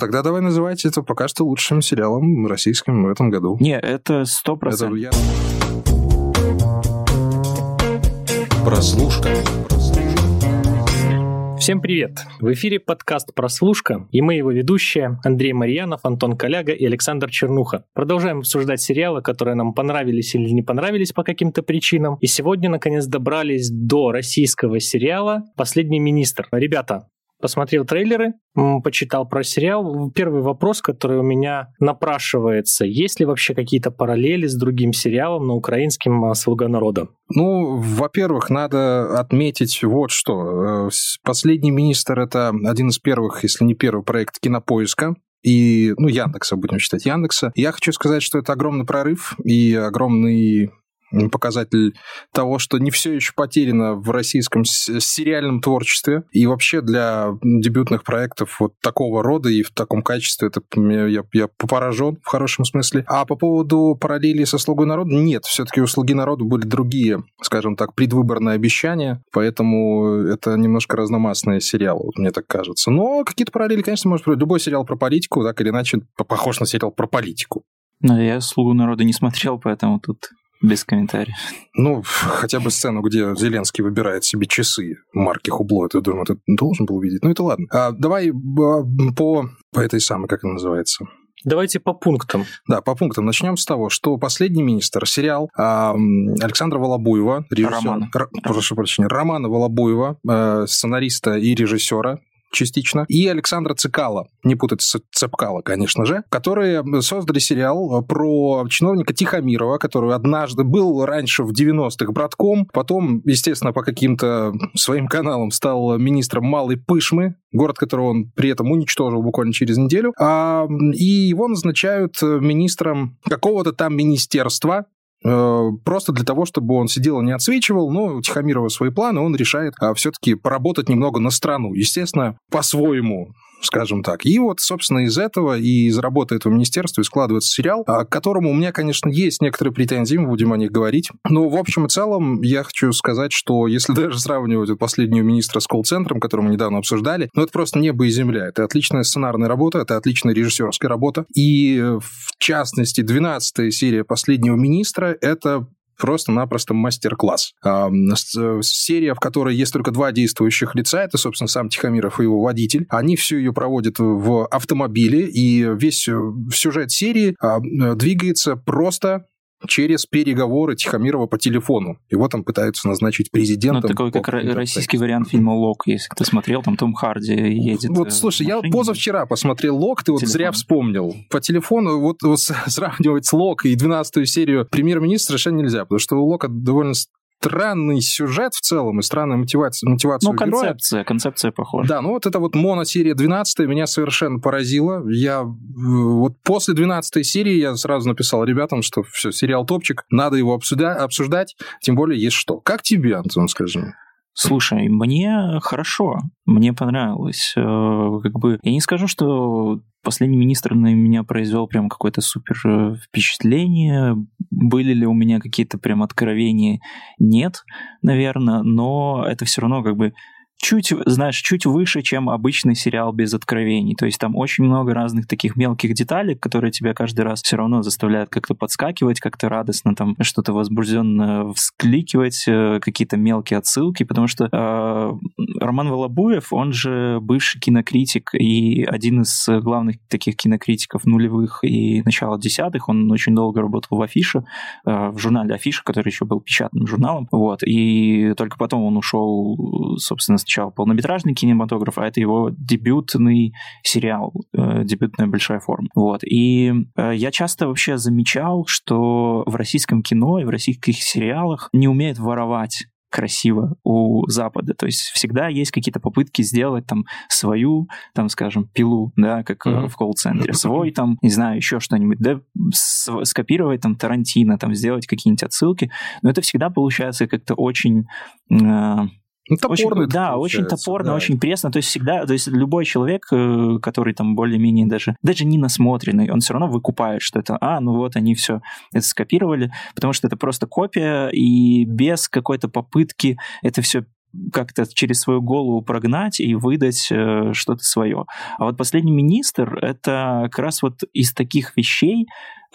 Тогда давай называть это пока что лучшим сериалом российским в этом году. Не, это сто процентов. Я... Прослушка. Всем привет! В эфире подкаст «Прослушка» и мы его ведущие Андрей Марьянов, Антон Коляга и Александр Чернуха. Продолжаем обсуждать сериалы, которые нам понравились или не понравились по каким-то причинам. И сегодня, наконец, добрались до российского сериала «Последний министр». Ребята, посмотрел трейлеры, почитал про сериал. Первый вопрос, который у меня напрашивается, есть ли вообще какие-то параллели с другим сериалом на украинском а, «Слуга народа»? Ну, во-первых, надо отметить вот что. Э, «Последний министр» — это один из первых, если не первый проект кинопоиска, и, ну, Яндекса, будем считать Яндекса. Я хочу сказать, что это огромный прорыв и огромный показатель того, что не все еще потеряно в российском сериальном творчестве. И вообще для дебютных проектов вот такого рода и в таком качестве это я, я поражен в хорошем смысле. А по поводу параллели со «Слугой народа» нет. Все-таки у «Слуги народа» были другие, скажем так, предвыборные обещания, поэтому это немножко разномастные сериалы, вот мне так кажется. Но какие-то параллели, конечно, может быть. Любой сериал про политику, так или иначе, похож на сериал про политику. Но я «Слугу народа» не смотрел, поэтому тут без комментариев. Ну, хотя бы сцену, где Зеленский выбирает себе часы марки Хубло, это, думаю, ты должен был увидеть. Ну, это ладно. А, давай а, по, по этой самой, как она называется? Давайте по пунктам. Да, по пунктам. Начнем с того, что «Последний министр» сериал э, Александра Волобуева, режиссер, Романа. Р, прошу прощения, Романа Волобуева, э, сценариста и режиссера, частично, и Александра Цикала, не путать с Цепкала, конечно же, которые создали сериал про чиновника Тихомирова, который однажды был раньше в 90-х братком, потом, естественно, по каким-то своим каналам стал министром Малой Пышмы, город, который он при этом уничтожил буквально через неделю, а, и его назначают министром какого-то там министерства, Э, просто для того, чтобы он сидел и не отсвечивал, но Тихомирова свои планы, он решает а, все-таки поработать немного на страну. Естественно, по-своему скажем так. И вот, собственно, из этого и из работы этого министерства и складывается сериал, а, к которому у меня, конечно, есть некоторые претензии, мы будем о них говорить. Но, в общем и целом, я хочу сказать, что если даже сравнивать вот последнего министра с колл-центром, который мы недавно обсуждали, ну, это просто небо и земля. Это отличная сценарная работа, это отличная режиссерская работа. И, в частности, 12 серия последнего министра — это просто-напросто мастер-класс. А, серия, в которой есть только два действующих лица, это, собственно, сам Тихомиров и его водитель. Они всю ее проводят в автомобиле, и весь э, сюжет серии а, двигается просто через переговоры Тихомирова по телефону. Его там пытаются назначить президентом. Ну, такой, как российский вариант фильма «Лок», если кто смотрел, там Том Харди едет. Вот, э, слушай, я позавчера посмотрел «Лок», ты вот Телефон. зря вспомнил. По телефону вот, вот сравнивать с «Лок» и 12-ю серию премьер-министра совершенно нельзя, потому что у «Лока» довольно странный сюжет в целом и странная мотивация, мотивация Ну, концепция, героя. концепция похожа. Да, ну вот это вот моносерия 12 меня совершенно поразила. Я вот после 12 серии я сразу написал ребятам, что все, сериал топчик, надо его обсуждать, обсуждать, тем более есть что. Как тебе, Антон, скажи? Слушай, мне хорошо, мне понравилось. Э, как бы я не скажу, что последний министр на меня произвел прям какое-то супер э, впечатление. Были ли у меня какие-то прям откровения? Нет, наверное, но это все равно как бы чуть, знаешь, чуть выше, чем обычный сериал без откровений. То есть там очень много разных таких мелких деталей, которые тебя каждый раз все равно заставляют как-то подскакивать, как-то радостно там что-то возбужденно вскликивать, э, какие-то мелкие отсылки, потому что э, Роман Волобуев, он же бывший кинокритик и один из главных таких кинокритиков нулевых и начала десятых. Он очень долго работал в Афише, э, в журнале Афиша, который еще был печатным журналом. Вот. И только потом он ушел, собственно, сначала полнометражный кинематограф, а это его дебютный сериал, э, дебютная большая форма. Вот. И э, я часто вообще замечал, что в российском кино и в российских сериалах не умеют воровать красиво у Запада. То есть всегда есть какие-то попытки сделать там свою, там, скажем, пилу, да, как mm-hmm. в колл-центре, свой там, не знаю, еще что-нибудь, да, скопировать там Тарантино, там, сделать какие-нибудь отсылки. Но это всегда получается как-то очень э, ну, топорно. Очень, да, очень топорно, да. очень пресно. То есть всегда, то есть любой человек, э, который там более-менее даже, даже не насмотренный, он все равно выкупает, что это, а, ну вот они все это скопировали, потому что это просто копия, и без какой-то попытки это все как-то через свою голову прогнать и выдать э, что-то свое. А вот последний министр — это как раз вот из таких вещей,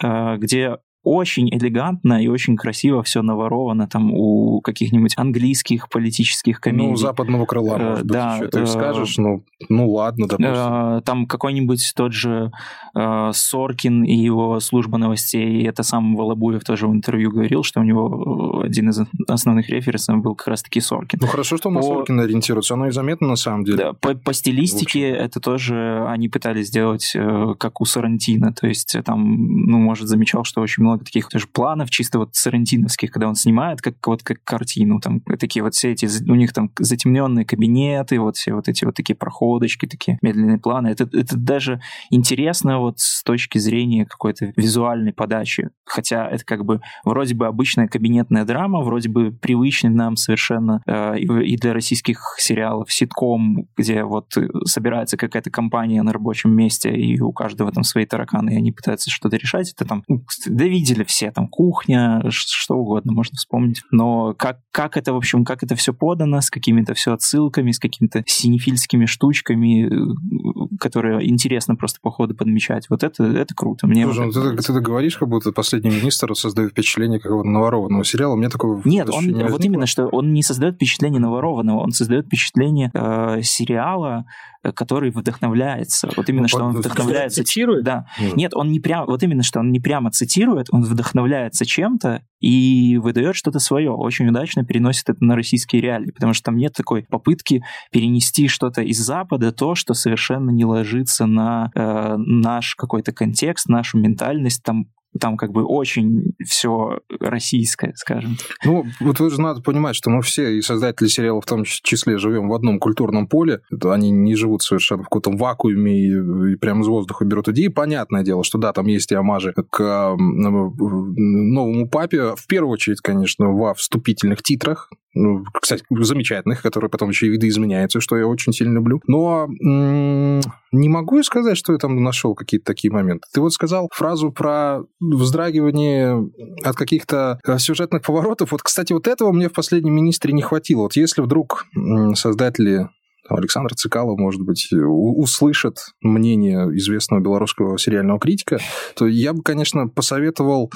э, где очень элегантно и очень красиво все наворовано там у каких-нибудь английских политических комедий. Ну, западного крыла, э, может быть, да, еще ты э, скажешь, ну, ну ладно, допустим. Э, там какой-нибудь тот же э, Соркин и его служба новостей, это сам Волобуев тоже в интервью говорил, что у него один из основных референсов был как раз-таки Соркин. Ну, хорошо, что он по... на Соркина ориентируется, оно и заметно на самом деле. Да, по, по стилистике это тоже они пытались сделать э, как у Сарантино, то есть там, ну, может, замечал, что очень много много таких тоже планов, чисто вот сарантиновских, когда он снимает, как вот как картину, там такие вот все эти, у них там затемненные кабинеты, вот все вот эти вот такие проходочки, такие медленные планы. Это, это даже интересно вот с точки зрения какой-то визуальной подачи. Хотя это как бы вроде бы обычная кабинетная драма, вроде бы привычный нам совершенно э, и для российских сериалов ситком, где вот собирается какая-то компания на рабочем месте, и у каждого там свои тараканы, и они пытаются что-то решать. Это там, ну, да видели все, там, кухня, что угодно можно вспомнить. Но как, как это, в общем, как это все подано, с какими-то все отсылками, с какими-то синефильскими штучками, э, которые интересно просто по ходу подмечать. Вот это, это круто. Мне Слушай, вот ну, ты, ты, говоришь, как будто последний министр создает впечатление какого-то наворованного сериала. Мне такого Нет, он, не вот именно, что он не создает впечатление наворованного, он создает впечатление э, сериала, который вдохновляется. Вот именно, ну, что он вдохновляется... Цитирует? Да. Mm. Нет, он не прямо... Вот именно, что он не прямо цитирует, он вдохновляется чем-то и выдает что-то свое. Очень удачно переносит это на российские реалии, потому что там нет такой попытки перенести что-то из Запада, то, что совершенно не ложится на э, наш какой-то контекст, нашу ментальность. Там там как бы очень все российское, скажем. Ну, вот же надо понимать, что мы все, и создатели сериала в том числе, живем в одном культурном поле. Они не живут совершенно в каком-то вакууме и, и прямо из воздуха берут идеи. Понятное дело, что да, там есть и амажи к новому папе. В первую очередь, конечно, во вступительных титрах ну, кстати, замечательных, которые потом еще и видоизменяются, что я очень сильно люблю. Но м- не могу сказать, что я там нашел какие-то такие моменты. Ты вот сказал фразу про вздрагивание от каких-то э, сюжетных поворотов. Вот, кстати, вот этого мне в последнем министре не хватило. Вот если вдруг создатели Александр Цикало, может быть, услышит мнение известного белорусского сериального критика, то я бы, конечно, посоветовал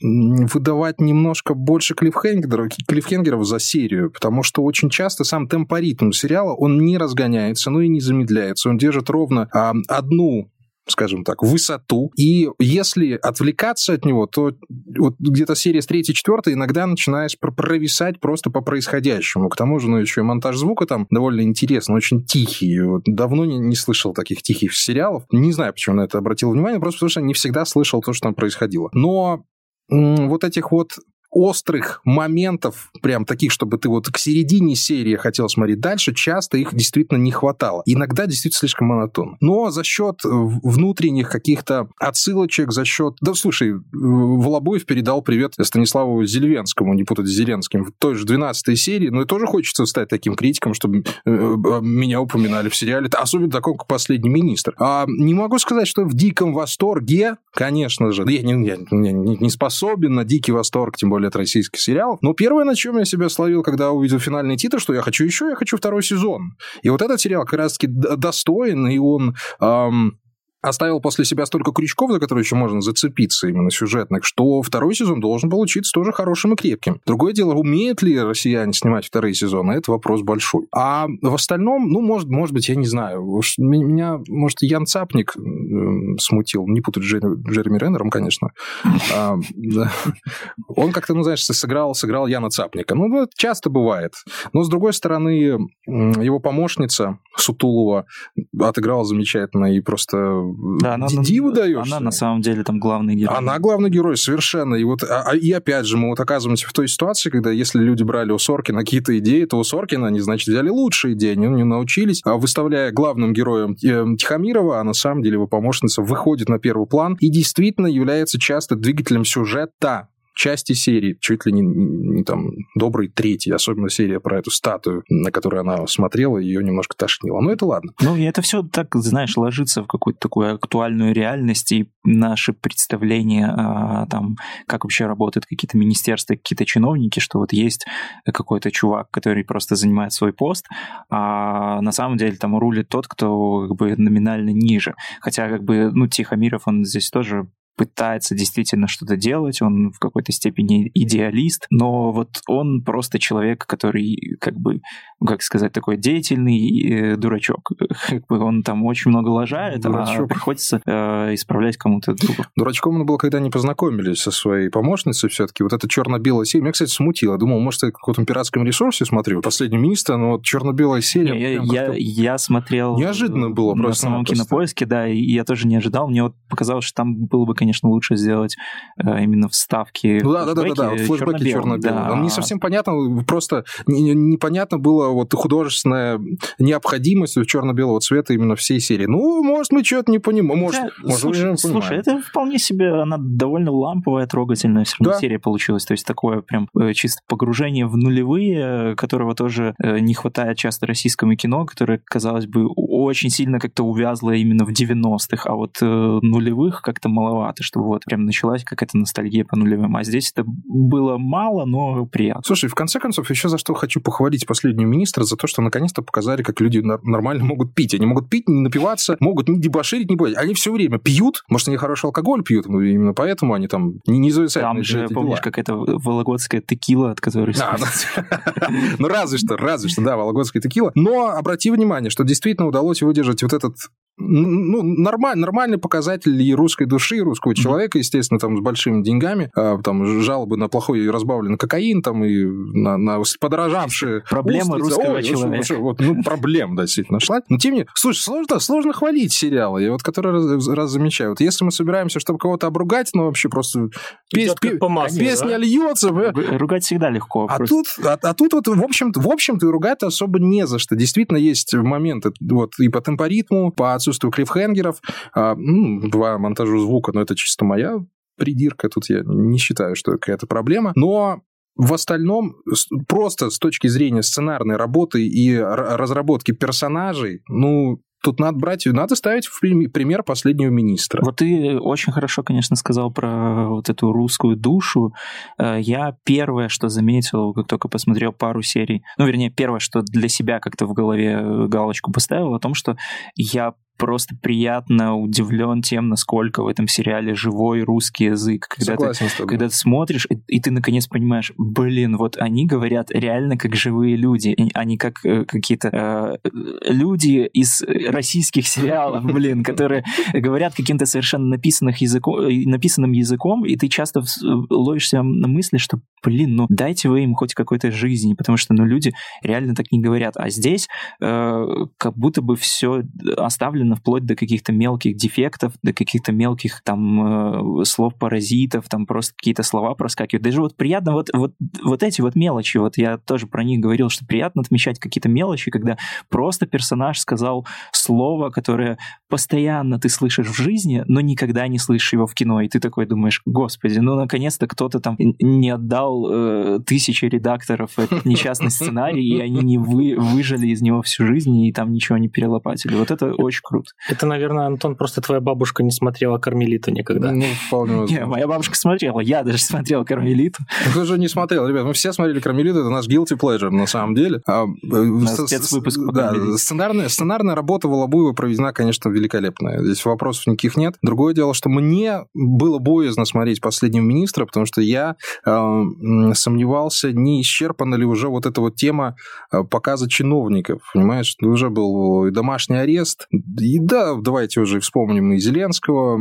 выдавать немножко больше клиффхенгеров, клиффхенгеров за серию, потому что очень часто сам темпоритм сериала, он не разгоняется, ну и не замедляется. Он держит ровно а, одну скажем так, высоту. И если отвлекаться от него, то вот где-то серия с третьей, четвертой иногда начинаешь провисать просто по происходящему. К тому же, ну, еще и монтаж звука там довольно интересный, очень тихий. Вот давно не, не слышал таких тихих сериалов. Не знаю, почему на это обратил внимание, просто потому что не всегда слышал то, что там происходило. Но вот этих вот острых моментов, прям таких, чтобы ты вот к середине серии хотел смотреть дальше, часто их действительно не хватало. Иногда действительно слишком монотонно. Но за счет э, внутренних каких-то отсылочек, за счет... Да, слушай, э, Волобоев передал привет Станиславу Зельвенскому, не путать с Зеленским, в той же 12 серии, но и тоже хочется стать таким критиком, чтобы э, меня упоминали в сериале, особенно таком, как «Последний министр». А не могу сказать, что в диком восторге, конечно же, я не, я не, не способен на дикий восторг, тем более более от российских сериалов. Но первое, на чем я себя словил, когда увидел финальный титр, что я хочу еще, я хочу второй сезон. И вот этот сериал как раз-таки достоин, и он... Эм, оставил после себя столько крючков, за которые еще можно зацепиться именно сюжетных, что второй сезон должен получиться тоже хорошим и крепким. Другое дело, умеют ли россияне снимать вторые сезоны, это вопрос большой. А в остальном, ну, может, может быть, я не знаю, меня, может, Ян Цапник смутил, не путать с Джереми Реннером, конечно. А, Он как-то, ну, знаешь, сыграл, сыграл Яна Цапника. Ну, это часто бывает. Но, с другой стороны, его помощница Сутулова отыграла замечательно и просто да, она, диву даешь. Она на самом деле там главный герой. Она главный герой, совершенно. И вот, а, а, и опять же, мы вот оказываемся в той ситуации, когда если люди брали у Соркина какие-то идеи, то у Соркина они, значит, взяли лучшие идеи, они не научились, а выставляя главным героем э, Тихомирова, а на самом деле его помощница выходит на первый план и действительно является часто двигателем сюжета части серии, чуть ли не, не там добрый третий, особенно серия про эту статую, на которую она смотрела, ее немножко тошнило. Но это ладно. Ну, и это все так, знаешь, ложится в какую-то такую актуальную реальность, и наши представления о там, как вообще работают какие-то министерства, какие-то чиновники, что вот есть какой-то чувак, который просто занимает свой пост, а на самом деле там рулит тот, кто как бы номинально ниже. Хотя как бы, ну, Тихомиров, он здесь тоже пытается действительно что-то делать, он в какой-то степени идеалист, но вот он просто человек, который, как бы, как сказать, такой деятельный э, дурачок. Как бы он там очень много лажает, а дурачок. а приходится э, исправлять кому-то другу. Дурачком он был, когда они познакомились со своей помощницей все-таки. Вот это черно-белая серия меня, кстати, смутило. Думал, может, я в каком-то пиратском ресурсе смотрю, последний министр, но вот черно-белая серия... Не, я, я, я смотрел... Неожиданно было просто. На самом кинопоиске, да, и я тоже не ожидал. Мне вот показалось, что там было бы, конечно, конечно, лучше сделать э, именно вставки. Да, да, да, да, да, флешбеки черно-белые. Да. Не совсем понятно, просто непонятно было вот художественная необходимость черно-белого цвета именно всей серии. Ну, может, мы что-то не понимаем. Может, да, может слушай, слушай, это вполне себе, она довольно ламповая, трогательная все равно да. серия получилась. То есть такое прям э, чисто погружение в нулевые, которого тоже э, не хватает часто российскому кино, которое, казалось бы, очень сильно как-то увязло именно в 90-х, а вот нулевых как-то маловато это чтобы вот прям началась какая-то ностальгия по нулевым. А здесь это было мало, но приятно. Слушай, в конце концов, еще за что хочу похвалить последнего министра, за то, что наконец-то показали, как люди нормально могут пить. Они могут пить, не напиваться, могут не дебоширить, не боять. Они все время пьют. Может, они хороший алкоголь пьют, но именно поэтому они там не, не Там же, помнишь, какая-то вологодская текила, от которой... А, ну, разве что, разве что, да, вологодская текила. Но обрати внимание, что действительно удалось выдержать вот этот ну, нормаль, нормальный показатель и русской души, и русского человека, естественно, там с большими деньгами, а, там жалобы на плохой разбавленный кокаин, там и на, на подорожавшие Проблемы устрицы. русского Ой, человека. Слушай, вот, ну, проблем, действительно, нашла. Но тем не менее, слушай, сложно, сложно хвалить сериалы, я вот который раз, раз замечаю. Вот если мы собираемся, чтобы кого-то обругать, ну, вообще просто пес, пес, маслу, песня да? льется. Ругать всегда легко. А тут, а, а тут вот, в общем-то, в общем-то, ругать особо не за что. Действительно, есть моменты вот и по темпоритму, по отсутствию клиффхенгеров, а, ну, по монтажу звука, но это чисто моя придирка, тут я не считаю, что какая-то проблема. Но в остальном, просто с точки зрения сценарной работы и разработки персонажей, ну, Тут надо брать, надо ставить в пример последнего министра. Вот ты очень хорошо, конечно, сказал про вот эту русскую душу. Э, я первое, что заметил, как только посмотрел пару серий, ну, вернее, первое, что для себя как-то в голове галочку поставил, о том, что я просто приятно удивлен тем, насколько в этом сериале живой русский язык. Когда, Согласен ты, когда ты смотришь, и, и ты наконец понимаешь, блин, вот они говорят реально как живые люди, они как э, какие-то э, люди из российских сериалов, блин, которые говорят каким-то совершенно написанных языком, э, написанным языком, и ты часто ловишься на мысли, что, блин, ну дайте вы им хоть какой-то жизни, потому что, ну, люди реально так не говорят. А здесь э, как будто бы все оставлено особенно вплоть до каких-то мелких дефектов, до каких-то мелких там э, слов-паразитов, там просто какие-то слова проскакивают. Даже вот приятно вот, вот, вот эти вот мелочи, вот я тоже про них говорил, что приятно отмечать какие-то мелочи, когда просто персонаж сказал слово, которое постоянно ты слышишь в жизни, но никогда не слышишь его в кино, и ты такой думаешь, господи, ну наконец-то кто-то там не отдал э, тысячи редакторов этот несчастный сценарий, и они не вы, выжили из него всю жизнь, и там ничего не перелопатили. Вот это очень круто круто. Это, наверное, Антон, просто твоя бабушка не смотрела «Кармелиту» никогда. Ну, вполне возможно. Не, моя бабушка смотрела, я даже смотрел «Кармелиту». Кто же не смотрел, ребят, мы все смотрели «Кармелиту», это наш guilty pleasure, на самом деле. А, э, спецвыпуск Да, сценарная, сценарная работа Волобуева проведена, конечно, великолепная. Здесь вопросов никаких нет. Другое дело, что мне было боязно смотреть «Последнего министра», потому что я э, сомневался, не исчерпана ли уже вот эта вот тема э, показа чиновников, понимаешь? Уже был и домашний арест, и да, давайте уже вспомним и Зеленского,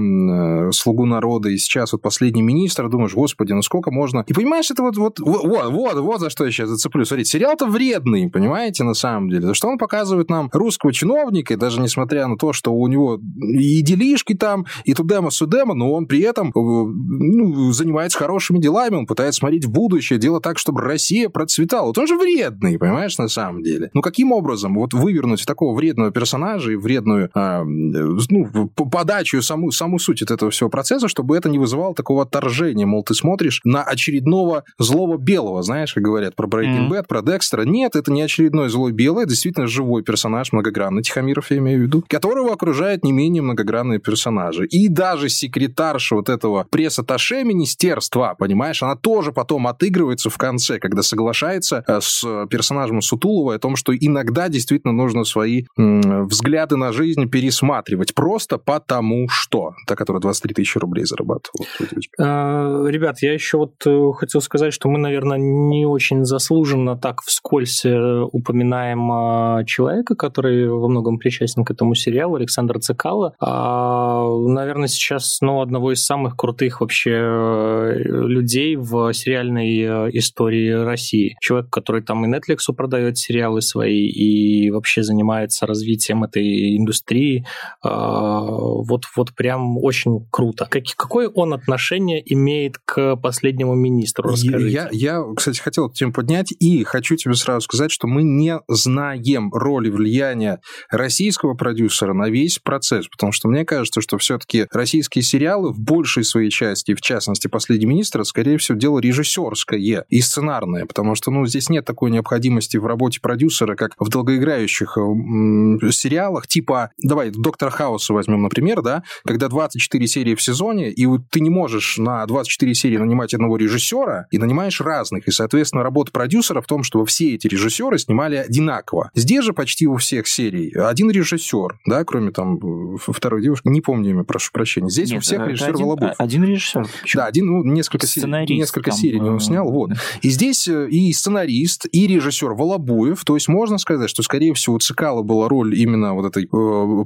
э, слугу народа, и сейчас вот последний министр, думаешь, господи, ну сколько можно... И понимаешь, это вот, вот, вот, вот, вот за что я сейчас зацеплю. Смотрите, сериал-то вредный, понимаете, на самом деле. За что он показывает нам русского чиновника, и даже несмотря на то, что у него и делишки там, и тудема судема, но он при этом э, ну, занимается хорошими делами, он пытается смотреть в будущее, делать так, чтобы Россия процветала. Вот он же вредный, понимаешь, на самом деле. Ну каким образом вот вывернуть такого вредного персонажа и вредную ну, подачу, саму, саму суть от этого всего процесса, чтобы это не вызывало такого отторжения, мол, ты смотришь на очередного злого белого, знаешь, как говорят про Breaking mm-hmm. Bad, про Декстера. Нет, это не очередной злой белый, это действительно живой персонаж, многогранный, Тихомиров я имею в виду, которого окружает не менее многогранные персонажи. И даже секретарша вот этого пресс-атташе министерства, понимаешь, она тоже потом отыгрывается в конце, когда соглашается э, с персонажем Сутулова о том, что иногда действительно нужно свои взгляды на жизнь пересматривать просто потому что. Та, которая 23 тысячи рублей зарабатывала. А, ребят, я еще вот э, хотел сказать, что мы, наверное, не очень заслуженно так вскользь э, упоминаем а, человека, который во многом причастен к этому сериалу, Александр Цикало. А, наверное, сейчас ну, одного из самых крутых вообще э, людей в сериальной истории России. Человек, который там и Netflix продает сериалы свои, и вообще занимается развитием этой индустрии. Вот, вот прям очень круто. Как, какое он отношение имеет к последнему министру? Расскажите. Я, я, кстати, хотел эту тему поднять, и хочу тебе сразу сказать, что мы не знаем роли влияния российского продюсера на весь процесс, потому что мне кажется, что все-таки российские сериалы в большей своей части, в частности, «Последний министр», скорее всего, дело режиссерское и сценарное, потому что, ну, здесь нет такой необходимости в работе продюсера, как в долгоиграющих сериалах, типа, давай, «Доктор Хауса» возьмем, например, да, когда 24 серии в сезоне, и ты не можешь на 24 серии нанимать одного режиссера, и нанимаешь разных. И, соответственно, работа продюсера в том, чтобы все эти режиссеры снимали одинаково. Здесь же почти у всех серий один режиссер, да, кроме там второй девушки, не помню имя, прошу прощения. Здесь Нет, у всех режиссер один, Волобуев. Один режиссер. Почему? Да, один, ну, несколько, серий, несколько там, серий он снял, вот. И здесь э, и сценарист, и режиссер Волобуев, то есть можно сказать, что, скорее всего, у Цикала была роль именно вот этой э,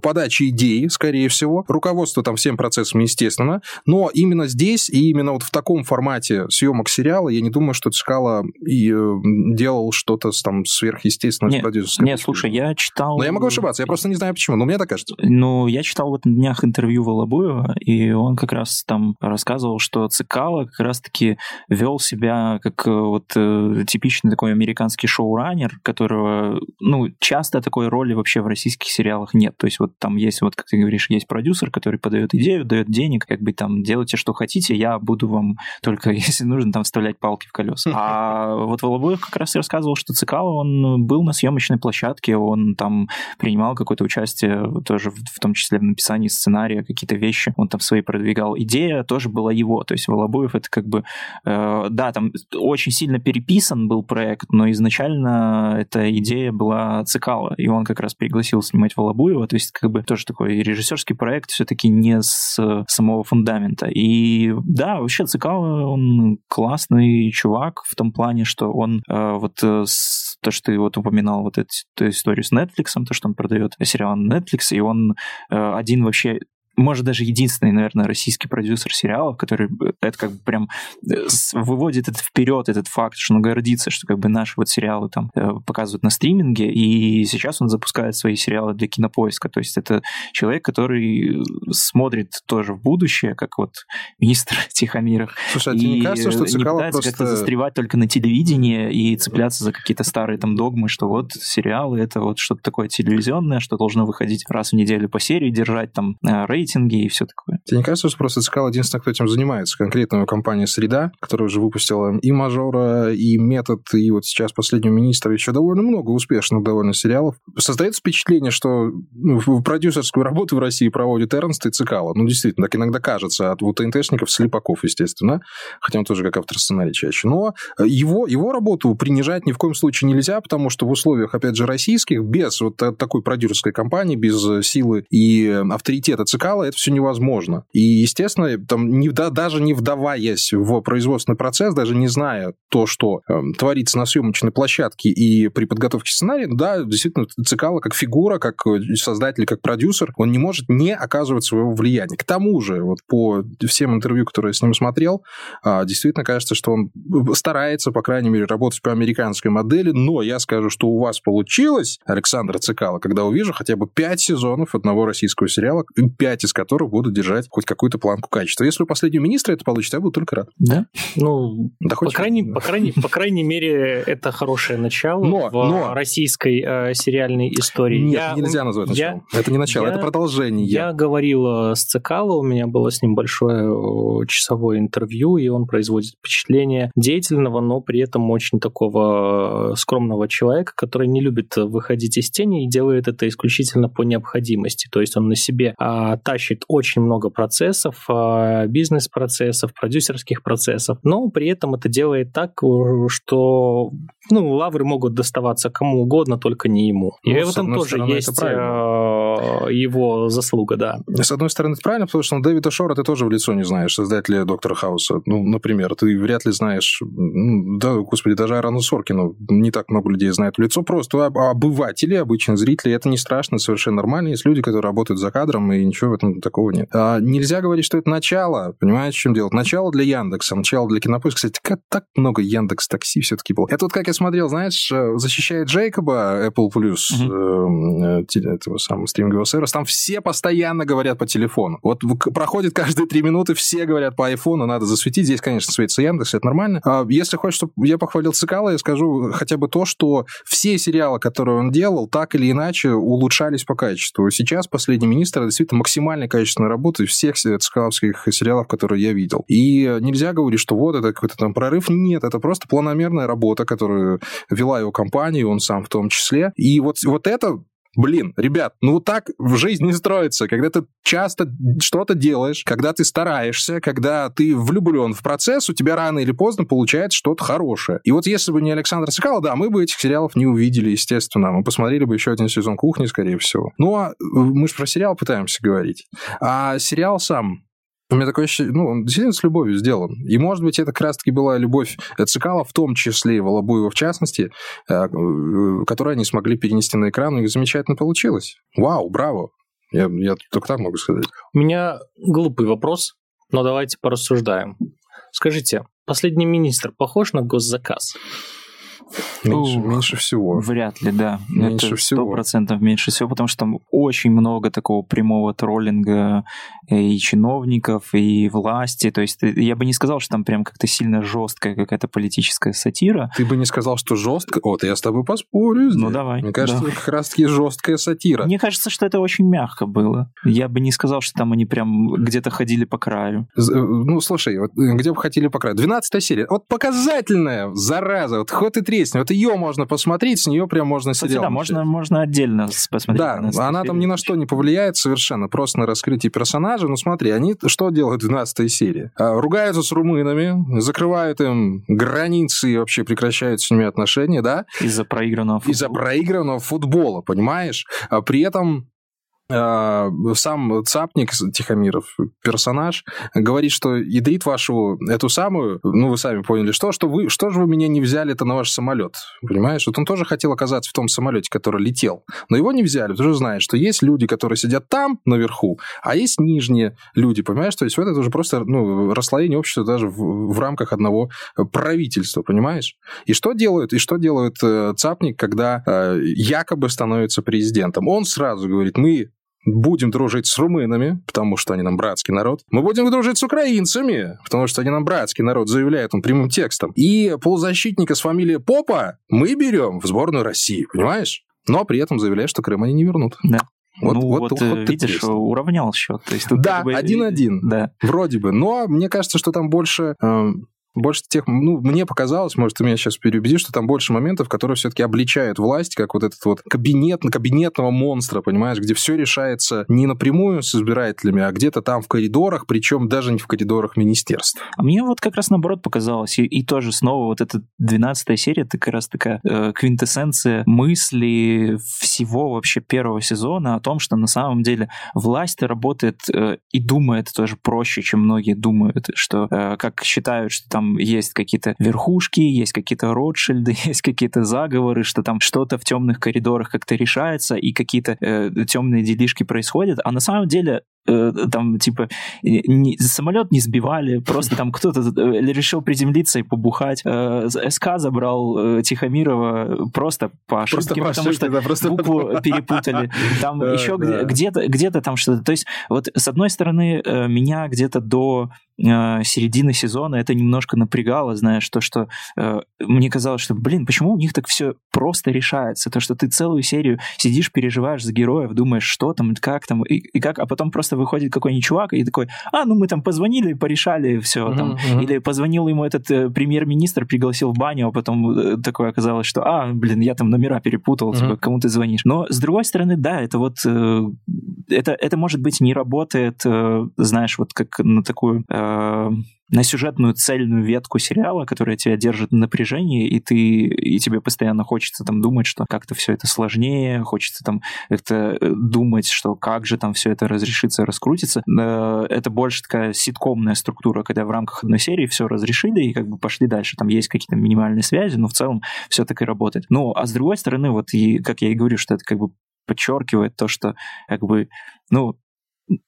подачи идеи, скорее всего. Руководство там всем процессом, естественно. Но именно здесь и именно вот в таком формате съемок сериала я не думаю, что Цикало и э, делал что-то там сверхъестественное. Нет, нет слушай, я читал... Но я могу ошибаться, я просто не знаю почему, но мне так кажется. Ну, я читал вот на днях интервью Волобуева, и он как раз там рассказывал, что Цикало как раз-таки вел себя как э, вот э, типичный такой американский шоураннер, которого, ну, часто такой роли вообще в российских сериалах нет. То есть вот там есть, вот как ты говоришь, есть продюсер, который подает идею, дает денег, как бы там делайте, что хотите, я буду вам только, если нужно, там вставлять палки в колеса. А вот Волобуев как раз и рассказывал, что Цикало, он был на съемочной площадке, он там принимал какое-то участие тоже в, том числе в написании сценария, какие-то вещи, он там свои продвигал. Идея тоже была его, то есть Волобуев это как бы, э, да, там очень сильно переписан был проект, но изначально эта идея была Цикало, и он как раз пригласил снимать Волобуева, то есть как бы тоже такой режиссерский проект все-таки не с самого фундамента. И да, вообще Цикало, он классный чувак в том плане, что он э, вот э, с, то, что ты вот упоминал, вот эту историю с Netflix, то, что он продает сериал на Netflix, и он э, один вообще может, даже единственный, наверное, российский продюсер сериалов, который э, это как бы прям э, выводит это вперед, этот факт, что он гордится, что как бы наши вот сериалы там э, показывают на стриминге, и сейчас он запускает свои сериалы для кинопоиска. То есть это человек, который смотрит тоже в будущее, как вот министр Тихомиров. Слушай, а тебе не кажется, что Цикало не пытается просто... как-то застревать только на телевидении и цепляться за какие-то старые там догмы, что вот сериалы это вот что-то такое телевизионное, что должно выходить раз в неделю по серии, держать там рейтинг, рейтинги и все такое. Тебе не кажется, что просто Цикал единственный, кто этим занимается? Конкретно компания «Среда», которая уже выпустила и «Мажора», и «Метод», и вот сейчас «Последнего министра», еще довольно много успешных довольно сериалов. Создается впечатление, что ну, продюсерскую работу в России проводит Эрнст и Цикало. Ну, действительно, так иногда кажется от вот ТНТшников, Слепаков, естественно, хотя он тоже как автор сценария чаще. Но его, его работу принижать ни в коем случае нельзя, потому что в условиях, опять же, российских, без вот такой продюсерской компании, без силы и авторитета Цикало, сначала это все невозможно. И, естественно, там, не, да, даже не вдаваясь в производственный процесс, даже не зная то, что э, творится на съемочной площадке и при подготовке сценария, да, действительно, Цикало как фигура, как создатель, как продюсер, он не может не оказывать своего влияния. К тому же, вот по всем интервью, которые я с ним смотрел, э, действительно кажется, что он старается, по крайней мере, работать по американской модели, но я скажу, что у вас получилось, Александр Цикало, когда увижу хотя бы пять сезонов одного российского сериала, пять из которых будут держать держать хоть какую-то планку качества. Если у последнего министра это получится, я буду только рад. Да? Ну, да по, крайней, по, крайней, по крайней мере, это хорошее начало но, в но... российской э, сериальной истории. Нет, я, нельзя назвать началом. Я, это не начало, я, это продолжение. Я говорил с Цикало, у меня было с ним большое часовое интервью, и он производит впечатление деятельного, но при этом очень такого скромного человека, который не любит выходить из тени и делает это исключительно по необходимости. То есть он на себе а, тащит очень много процессов, а, бизнес-процессов, продюсерских процессов, но при этом это делает так, что ну, лавры могут доставаться кому угодно, только не ему. Ну, и в этом тоже стороны, есть а, его заслуга, да. С одной стороны, это правильно, потому что ну, Дэвида Шора ты тоже в лицо не знаешь, создателя Доктора Хауса. Ну, например, ты вряд ли знаешь, да, господи, даже Арану Соркину не так много людей знают в лицо, просто обыватели, обычные зрители, это не страшно, совершенно нормально. Есть люди, которые работают за кадром, и ничего в этом такого нет. А нельзя говорить, что это начало, понимаете, в чем дело? Начало для Яндекса, начало для Кинопоиска. Кстати, как так много Яндекс Такси все-таки было. Это вот как я смотрел, знаешь, э, защищает Джейкоба Apple Plus, uh-huh. э, этого самого стримингового сервиса, там все постоянно говорят по телефону. Вот проходит каждые три минуты, все говорят по айфону, надо засветить. Здесь, конечно, светится Яндекс, это нормально. А если хочешь, чтобы я похвалил Цикала, я скажу хотя бы то, что все сериалы, которые он делал, так или иначе улучшались по качеству. Сейчас «Последний министр» действительно максимально качественная работа из всех цикаловских сериалов, которые я видел. И нельзя говорить, что вот это какой-то там прорыв. Нет, это просто планомерная работа, которую вела его компания, он сам в том числе. И вот, вот это Блин, ребят, ну так в жизни строится. Когда ты часто что-то делаешь, когда ты стараешься, когда ты влюблен в процесс, у тебя рано или поздно получается что-то хорошее. И вот если бы не Александр Соколов, да, мы бы этих сериалов не увидели, естественно. Мы посмотрели бы еще один сезон «Кухни», скорее всего. Ну, а мы же про сериал пытаемся говорить. А сериал сам, у меня такое ощущение, ну, он действительно с любовью сделан. И, может быть, это как раз-таки была любовь Цикала, в том числе и Волобуева в частности, э, э, которую они смогли перенести на экран, и замечательно получилось. Вау, браво. Я, я только так могу сказать. У меня глупый вопрос, но давайте порассуждаем. Скажите, последний министр похож на госзаказ? Меньше, Ух, меньше всего. Вряд ли, да. Меньше Это всего. Сто процентов меньше всего, потому что там очень много такого прямого троллинга и чиновников, и власти. То есть я бы не сказал, что там прям как-то сильно жесткая какая-то политическая сатира. Ты бы не сказал, что жестко? Вот, я с тобой поспорю. Здесь. Ну, давай. Мне кажется, давай. как раз-таки жесткая сатира. Мне кажется, что это очень мягко было. Я бы не сказал, что там они прям где-то ходили по краю. Э, ну, слушай, вот э, где бы ходили по краю? 12 серия. Вот показательная, зараза. Вот хоть и тресни. Вот ее можно посмотреть, с нее прям можно Кстати, сериал. Да, можно, можно отдельно посмотреть. Да, она там ни на что не повлияет совершенно, просто на раскрытие персонажа. Ну смотри, они что делают в 12 серии? А, ругаются с румынами, закрывают им границы и вообще прекращают с ними отношения, да? Из-за проигранного футбола. Из-за проигранного футбола, понимаешь? А при этом сам Цапник Тихомиров, персонаж, говорит, что ядрит вашу эту самую, ну, вы сами поняли, что, что вы, что же вы меня не взяли-то на ваш самолет, понимаешь? Вот он тоже хотел оказаться в том самолете, который летел, но его не взяли, ты же знаешь, что есть люди, которые сидят там, наверху, а есть нижние люди, понимаешь? То есть вот это уже просто, ну, расслоение общества даже в, в рамках одного правительства, понимаешь? И что делают, и что делает э, Цапник, когда э, якобы становится президентом? Он сразу говорит, мы будем дружить с румынами, потому что они нам братский народ. Мы будем дружить с украинцами, потому что они нам братский народ, заявляет он прямым текстом. И полузащитника с фамилией Попа мы берем в сборную России, понимаешь? Но при этом заявляет, что Крым они не вернут. Да. Вот, ну, вот, вот, вот э, видишь, интересно. уравнял счет. То есть, да, один-один. Да. Вроде бы. Но мне кажется, что там больше э, больше тех, ну, мне показалось, может, ты меня сейчас переубедишь, что там больше моментов, которые все-таки обличают власть, как вот этот вот кабинет, кабинетного монстра, понимаешь, где все решается не напрямую с избирателями, а где-то там в коридорах, причем даже не в коридорах министерств. А мне вот как раз наоборот показалось, и, и тоже снова вот эта 12 серия, это как раз такая э, квинтэссенция мысли всего вообще первого сезона о том, что на самом деле власть работает э, и думает тоже проще, чем многие думают, что э, как считают, что там там есть какие-то верхушки, есть какие-то Ротшильды, есть какие-то заговоры, что там что-то в темных коридорах как-то решается, и какие-то э, темные делишки происходят. А на самом деле там, типа, не, самолет не сбивали, просто там кто-то э, решил приземлиться и побухать. Э, СК забрал э, Тихомирова просто по ошибке, просто по потому ошибке, что да, просто букву перепутали. Там еще где-то, где-то там что-то. То есть вот с одной стороны меня где-то до э, середины сезона это немножко напрягало, знаешь, то, что э, мне казалось, что, блин, почему у них так все просто решается? То, что ты целую серию сидишь, переживаешь за героев, думаешь, что там, как там, и, и как, а потом просто выходит какой-нибудь чувак и такой, а, ну мы там позвонили, порешали, все там. Uh-huh. Или позвонил ему этот э, премьер-министр, пригласил в баню, а потом э, такое оказалось, что, а, блин, я там номера перепутал, uh-huh. типа, кому ты звонишь. Но, с другой стороны, да, это вот, э, это, это, может быть, не работает, э, знаешь, вот как на такую... Э, на сюжетную цельную ветку сериала, которая тебя держит на напряжении, и ты и тебе постоянно хочется там думать, что как-то все это сложнее, хочется там как-то э, думать, что как же там все это разрешится, раскрутится. Э, это больше такая ситкомная структура, когда в рамках одной серии все разрешили и как бы пошли дальше. Там есть какие-то минимальные связи, но в целом все так и работает. Ну, а с другой стороны, вот и, как я и говорю, что это как бы подчеркивает то, что как бы, ну,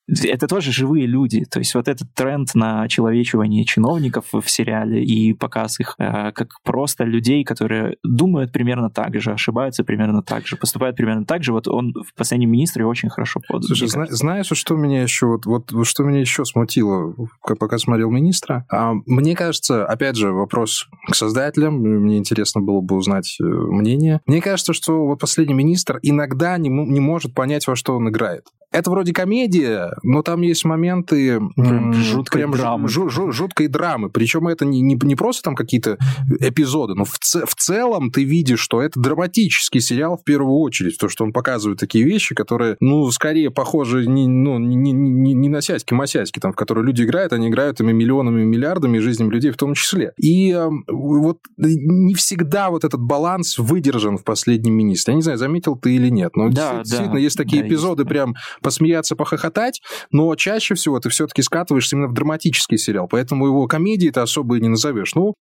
это тоже живые люди. То есть вот этот тренд на человечивание чиновников в сериале и показ их э, как просто людей, которые думают примерно так же, ошибаются примерно так же, поступают примерно так же, вот он в «Последнем министре» очень хорошо подал. Слушай, зна- знаешь, что меня еще вот, вот что меня еще смутило, пока смотрел «Министра»? А, мне кажется, опять же, вопрос к создателям, мне интересно было бы узнать э, мнение. Мне кажется, что вот «Последний министр» иногда не, не может понять, во что он играет. Это вроде комедия, но там есть моменты прям жуткой прям драмы. Жу, жу, жуткой драмы. Причем это не, не, не просто там какие-то эпизоды, но в, ц, в целом ты видишь, что это драматический сериал в первую очередь. То, что он показывает такие вещи, которые, ну, скорее похожи не, ну, не, не, не, на сяськи-масяськи, там, в которые люди играют, они играют ими миллионами, миллиардами, жизнями людей в том числе. И э, вот не всегда вот этот баланс выдержан в последнем министре. Я не знаю, заметил ты или нет, но да, действительно да, есть такие да, эпизоды есть, прям посмеяться, похохотать, но чаще всего ты все-таки скатываешься именно в драматический сериал, поэтому его комедии ты особо и не назовешь. Ну,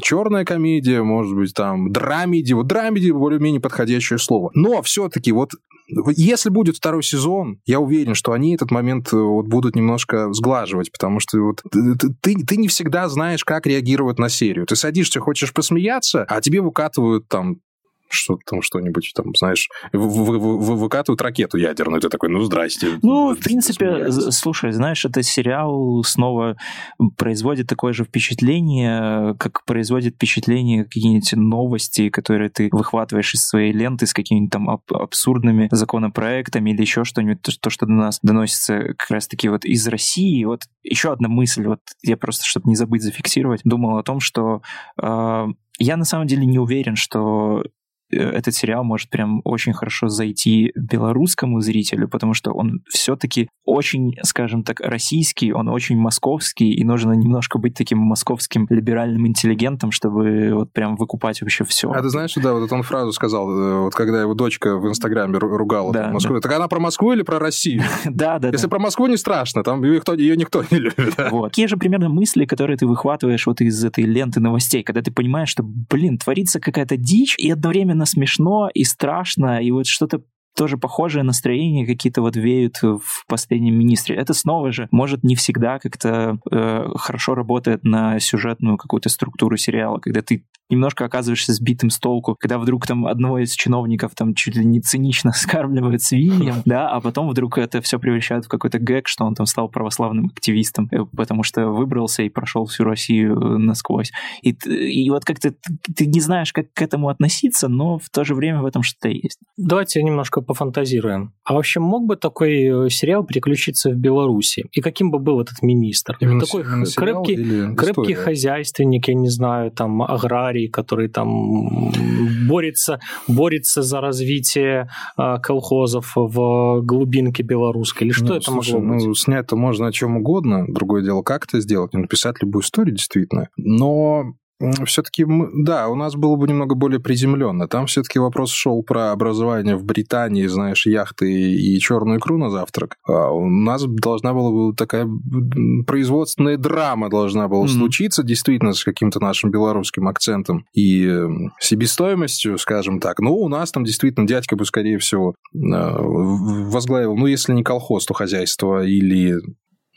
черная комедия, может быть, там, драмеди, вот драмеди более-менее подходящее слово. Но все-таки вот если будет второй сезон, я уверен, что они этот момент э, вот будут немножко сглаживать, потому что вот ты, ты, ты не всегда знаешь, как реагировать на серию. Ты садишься, хочешь посмеяться, а тебе выкатывают там что там что-нибудь там, знаешь, выкатывают ракету ядерную, ты такой, ну, здрасте. Ну, в принципе, слушай, знаешь, это сериал снова производит такое же впечатление, как производит впечатление какие-нибудь новости, которые ты выхватываешь из своей ленты с какими-нибудь там абсурдными законопроектами или еще что-нибудь, то, что до нас доносится как раз-таки вот из России. Вот еще одна мысль, вот я просто, чтобы не забыть зафиксировать, думал о том, что э, я на самом деле не уверен, что этот сериал может прям очень хорошо зайти белорусскому зрителю, потому что он все-таки очень, скажем так, российский, он очень московский, и нужно немножко быть таким московским либеральным интеллигентом, чтобы вот прям выкупать вообще все. А ты знаешь, да, вот он фразу сказал, э, вот когда его дочка в Инстаграме ругала да, Москву, да. так она про Москву или про Россию? Да, да. Если про Москву не страшно, там ее никто не любит. Вот. Такие же примерно мысли, которые ты выхватываешь вот из этой ленты новостей, когда ты понимаешь, что, блин, творится какая-то дичь, и одновременно смешно и страшно, и вот что-то тоже похожее настроение какие-то вот веют в последнем министре. Это снова же, может, не всегда как-то э, хорошо работает на сюжетную какую-то структуру сериала, когда ты немножко оказываешься сбитым с толку, когда вдруг там одного из чиновников там чуть ли не цинично скармливают свиньям, да, а потом вдруг это все превращает в какой-то гэг, что он там стал православным активистом, э, потому что выбрался и прошел всю Россию э, насквозь. И, и вот как-то ты не знаешь, как к этому относиться, но в то же время в этом что-то есть. Давайте немножко пофантазируем. А вообще мог бы такой э, сериал переключиться в Беларуси? И каким бы был этот министр? Именно такой именно крепкий, крепкий хозяйственник, я не знаю, там, аграрий, который там борется, борется за развитие э, колхозов в глубинке белорусской? Или что ну, это слушай, могло быть? Ну, снять-то можно о чем угодно. Другое дело, как это сделать, написать любую историю, действительно. Но все-таки, да, у нас было бы немного более приземленно. Там все-таки вопрос шел про образование в Британии, знаешь, яхты и черную икру на завтрак. А у нас должна была бы такая производственная драма должна была mm-hmm. случиться, действительно, с каким-то нашим белорусским акцентом и себестоимостью, скажем так. Ну, у нас там действительно дядька бы, скорее всего, э, возглавил, ну, если не колхоз, то хозяйство или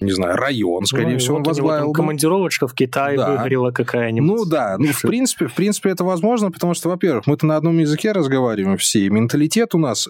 не знаю, район, скорее ну, всего, вот он возглавил. командировочка в Китай да. выгорела какая-нибудь. Ну да, ну в принципе, в принципе это возможно, потому что, во-первых, мы-то на одном языке разговариваем все, и менталитет у нас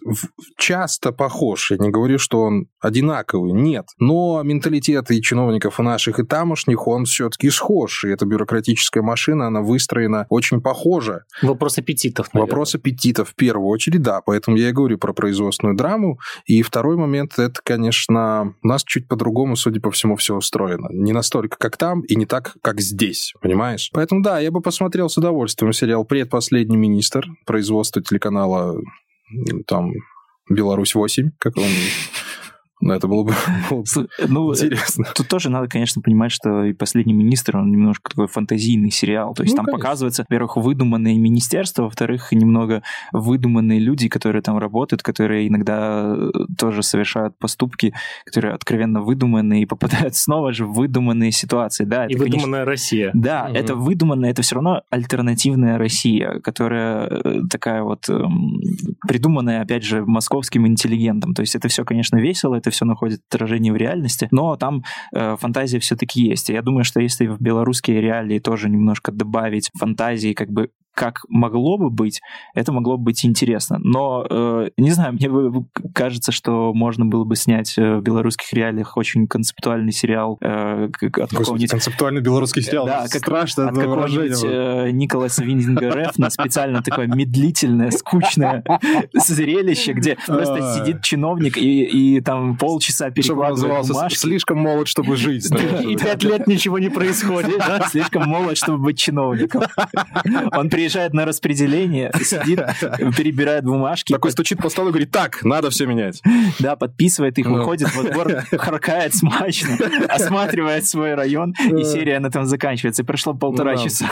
часто похож. Я не говорю, что он одинаковый, нет. Но менталитет и чиновников и наших, и тамошних, он все-таки схож. И эта бюрократическая машина, она выстроена очень похоже. Вопрос аппетитов, наверное. Вопрос аппетитов в первую очередь, да. Поэтому я и говорю про производственную драму. И второй момент, это, конечно, у нас чуть по-другому, судя по всему, все устроено. Не настолько, как там, и не так, как здесь, понимаешь? Поэтому, да, я бы посмотрел с удовольствием сериал «Предпоследний министр» производства телеканала там Беларусь-8, как он но это было бы, было бы ну, интересно. Тут тоже надо, конечно, понимать, что и «Последний министр», он немножко такой фантазийный сериал. То есть ну, там конечно. показывается, во-первых, выдуманные министерства, во-вторых, немного выдуманные люди, которые там работают, которые иногда э, тоже совершают поступки, которые откровенно выдуманные и попадают снова же в выдуманные ситуации. Да, и это, выдуманная конечно, Россия. Да, угу. это выдуманная, это все равно альтернативная Россия, которая э, такая вот эм, придуманная, опять же, московским интеллигентом. То есть это все, конечно, весело, это все находит отражение в реальности, но там э, фантазия все-таки есть. И я думаю, что если в белорусские реалии тоже немножко добавить фантазии, как бы как могло бы быть, это могло бы быть интересно. Но, э, не знаю, мне кажется, что можно было бы снять э, в белорусских реалиях очень концептуальный сериал э, от какого-нибудь... концептуальный белорусский сериал. Да, как, страшно от какого-нибудь э, Николаса Виндинга Рефна специально такое медлительное, скучное зрелище, где просто сидит чиновник и, и там полчаса перекладывает бумажки. слишком молод, чтобы жить. И пять лет ничего не происходит. Слишком молод, чтобы быть чиновником. Он приезжает на распределение, сидит, перебирает бумажки. Такой стучит по столу и говорит, так, надо все менять. Да, подписывает их, ну. выходит во двор, харкает смачно, осматривает свой район, и серия на этом заканчивается. И прошло полтора часа.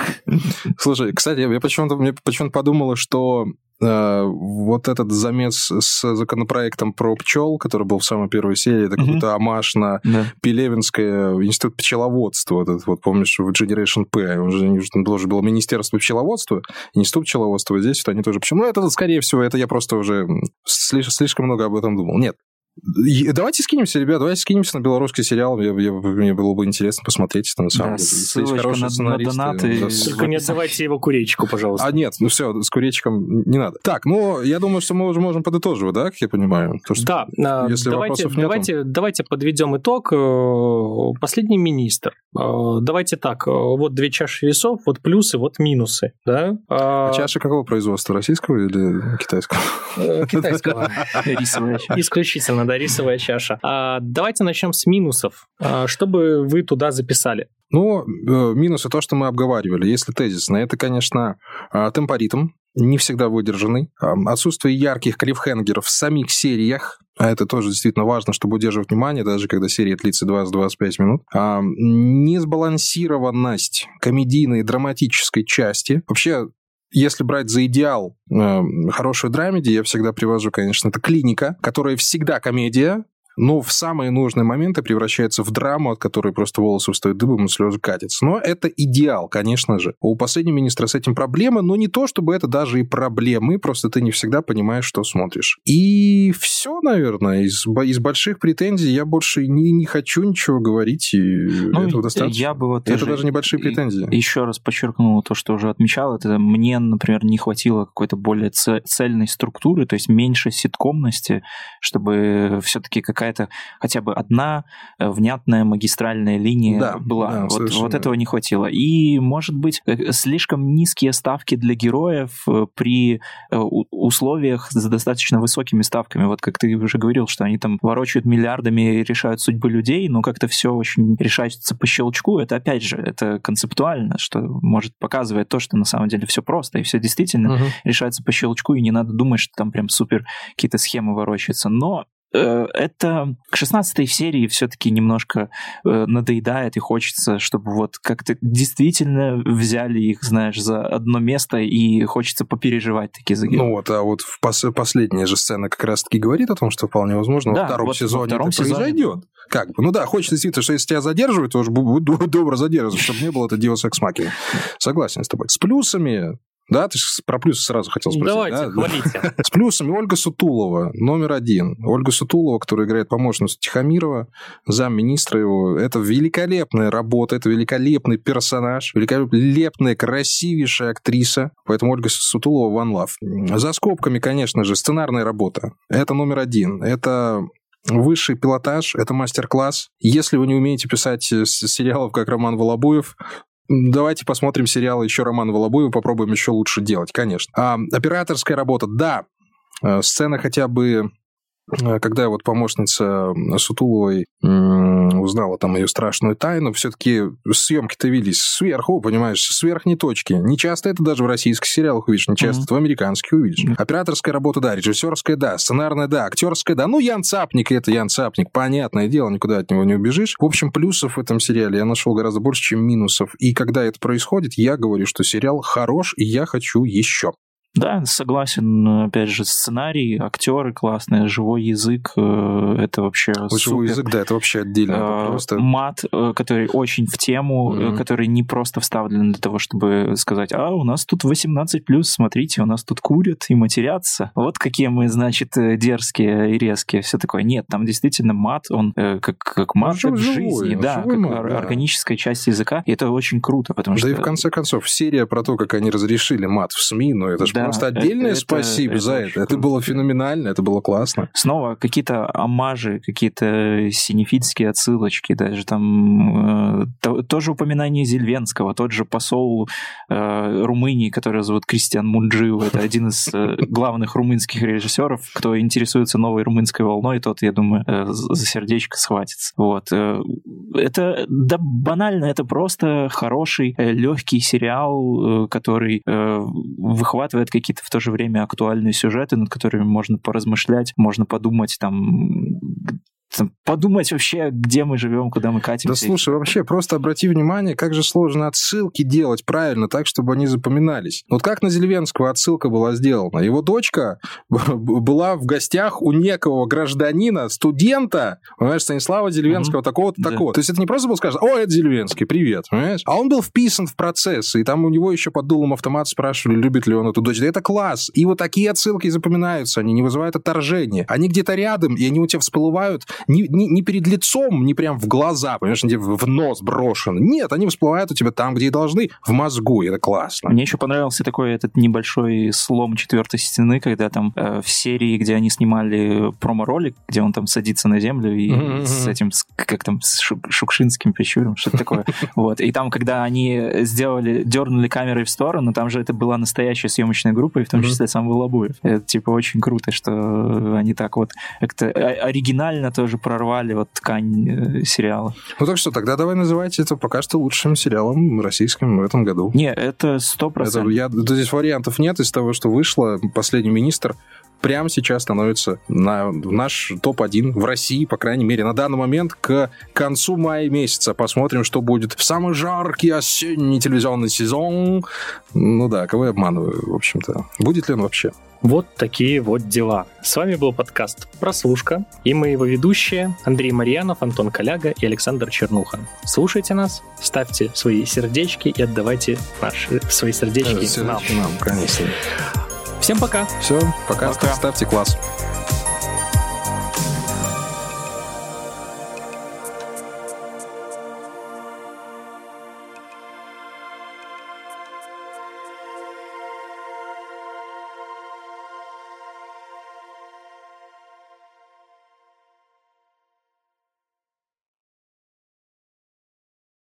Слушай, кстати, я почему-то почему подумала, что Э, вот этот замес с законопроектом про пчел, который был в самой первой серии, это какой-то амаш на да. Пелевинское институт пчеловодства. Вот этот, вот помнишь, в Generation P, он же должен был Министерство пчеловодства, институт пчеловодства, здесь вот они тоже пчел. Ну, это, скорее всего, это я просто уже слишком много об этом думал. Нет, Давайте скинемся, ребят, давайте скинемся на белорусский сериал. Я, я, мне было бы интересно посмотреть, это на самом да, деле. Ссылочка на, на донаты. Да, Только не отдавайте его куречку, пожалуйста. А нет, ну все, с куречком не надо. Так, ну, я думаю, что мы уже можем подытоживать, да, как я понимаю? То, что да, а, если давайте, вопросов нет, давайте, давайте подведем итог. Э, последний министр. Э, давайте так, э, вот две чаши весов, вот плюсы, вот минусы, да? А чаша какого производства, российского или китайского? Китайского. Исключительно да, рисовая чаша. А, давайте начнем с минусов. А, что бы вы туда записали? Ну, э, минусы то, что мы обговаривали. Если тезисно, это, конечно, а, темпоритм, не всегда выдержанный, отсутствие ярких клиффхенгеров в самих сериях, а это тоже действительно важно, чтобы удерживать внимание, даже когда серия длится 20-25 минут. А, несбалансированность комедийной драматической части. Вообще, если брать за идеал э, хорошую драмеди, я всегда привожу, конечно, это клиника, которая всегда комедия, но в самые нужные моменты превращается в драму, от которой просто волосы встают дыбом и слезы катятся. Но это идеал, конечно же. У последнего министра с этим проблемы, но не то, чтобы это даже и проблемы, просто ты не всегда понимаешь, что смотришь. И все, наверное, из, из больших претензий я больше не, не хочу ничего говорить, и ну, этого достаточно. Я бы вот это даже небольшие претензии. Еще раз подчеркнул то, что уже отмечал, это мне, например, не хватило какой-то более цельной структуры, то есть меньше ситкомности, чтобы все-таки какая какая-то хотя бы одна э, внятная магистральная линия да, была. Да, вот, вот этого не хватило. И, может быть, э, слишком низкие ставки для героев э, при условиях с достаточно высокими ставками. Вот как ты уже говорил, что они там ворочают миллиардами и решают судьбы людей, но как-то все очень решается по щелчку. Это, опять же, это концептуально, что может показывает то, что на самом деле все просто, и все действительно угу. решается по щелчку, и не надо думать, что там прям супер какие-то схемы ворочаются. Но это к 16 серии все-таки немножко э, надоедает и хочется, чтобы вот как-то действительно взяли их, знаешь, за одно место и хочется попереживать такие за Ну вот, а вот в пос- последняя же сцена как раз-таки говорит о том, что вполне возможно Да, во втором вот во сезоне втором это сезоне. произойдет. Как бы, ну да, хочется действительно, что если тебя задерживают, то уж добро задерживаться, чтобы не было это Deus Ex Machina. Согласен с тобой. С плюсами, да, ты про плюсы сразу хотел спросить. Давайте, да? хвалите. С плюсами Ольга Сутулова, номер один. Ольга Сутулова, которая играет помощницу Тихомирова, замминистра его. Это великолепная работа, это великолепный персонаж, великолепная, красивейшая актриса. Поэтому Ольга Сутулова one love. За скобками, конечно же, сценарная работа. Это номер один. Это Высший пилотаж – это мастер-класс. Если вы не умеете писать э, сериалов, как Роман Волобуев, Давайте посмотрим сериалы еще Романа Волобуева, попробуем еще лучше делать, конечно. А, операторская работа, да. Э, Сцена хотя бы, когда вот помощница Сутуловой узнала там ее страшную тайну, все-таки съемки-то велись сверху, понимаешь, с верхней точки. Не часто это даже в российских сериалах увидишь, не часто это в американских увидишь. Мгм. Операторская работа, да, режиссерская, да, сценарная, да, актерская, да. Ну, Ян Цапник, это Ян Цапник, понятное дело, никуда от него не убежишь. В общем, плюсов в этом сериале я нашел гораздо больше, чем минусов. И когда это происходит, я говорю, что сериал хорош, и я хочу еще. Да, согласен. Опять же, сценарий, актеры классные, живой язык, э, это вообще Вот супер. живой язык, да, это вообще отдельно. Э, Просто... Мат, э, который очень в тему, Мгм. который не просто вставлен для того, чтобы сказать, а, у нас тут 18+, смотрите, у нас тут курят и матерятся. Вот какие мы, значит, дерзкие и резкие. Все такое. Нет, там действительно мат, он как, как мат жив- как в жизни, он да, как мат, да. органическая часть языка. И это очень круто, потому Да что... и в конце концов, серия про то, как они разрешили мат в СМИ, ну это же Да, просто это- отдельное это- спасибо это за это. Это круто. было феноменально, это было классно. снова какие-то амажи, какие-то синефильские отсылочки, даже там э, то- тоже упоминание Зельвенского, тот же посол э, Румынии, который зовут Кристиан Мунджиу, это один из э, главных румынских режиссеров, кто интересуется новой румынской волной, тот, я думаю, э, за сердечко схватится. Вот. э, Это, да, банально, это просто хороший, легкий сериал, э, который э, выхватывает какие-то в то же время актуальные сюжеты, над которыми можно поразмышлять, можно подумать там, подумать вообще, где мы живем, куда мы Да катимся. слушай, вообще, просто обрати внимание, как же сложно отсылки делать правильно, так, чтобы они запоминались. Вот как на Зельвенского отсылка была сделана. Его дочка была в гостях у некого гражданина, студента, понимаешь, Станислава Зельвенского, такого-то, Да. такого. То есть это не просто было сказано, о, это Зельвенский, привет, понимаешь? А он был вписан в процесс, и там у него еще под дулом автомата спрашивали, любит ли он эту дочь. Да это класс. И вот такие отсылки запоминаются, они не вызывают отторжения. Они где-то рядом, и они у тебя всплывают не, не, не перед лицом, не прям в глаза, понимаешь, где в нос брошены. Нет, они всплывают у тебя там, где и должны, в мозгу, и это классно. Мне еще понравился такой этот небольшой слом четвертой стены, когда там э, в серии, где они снимали промо-ролик, где он там садится на землю и Мгм, с этим, с- как там, с Шу- Шукшинским прищуром, что-то такое. Вот. И там, когда они сделали, дернули камерой в сторону, там же это была настоящая съемочная группа, и в том числе сам Волобуев. Это, типа, очень круто, что они так вот как-то о- оригинально тоже прорвали вот ткань э, сериала. Ну так что, тогда давай называть это пока что лучшим сериалом российским в этом году. Не, это сто процентов. здесь вариантов нет из того, что вышло. Последний министр прямо сейчас становится на наш топ-1 в России, по крайней мере, на данный момент к концу мая месяца. Посмотрим, что будет в самый жаркий осенний телевизионный сезон. Ну да, кого я обманываю, в общем-то. Будет ли он вообще? Вот такие вот дела. С вами был подкаст «Прослушка» и мы его ведущие Андрей Марьянов, Антон Коляга и Александр Чернуха. Слушайте нас, ставьте свои сердечки и отдавайте наши свои сердечки нам. нам, конечно. Всем пока! Все, пока, Пока. ставьте класс.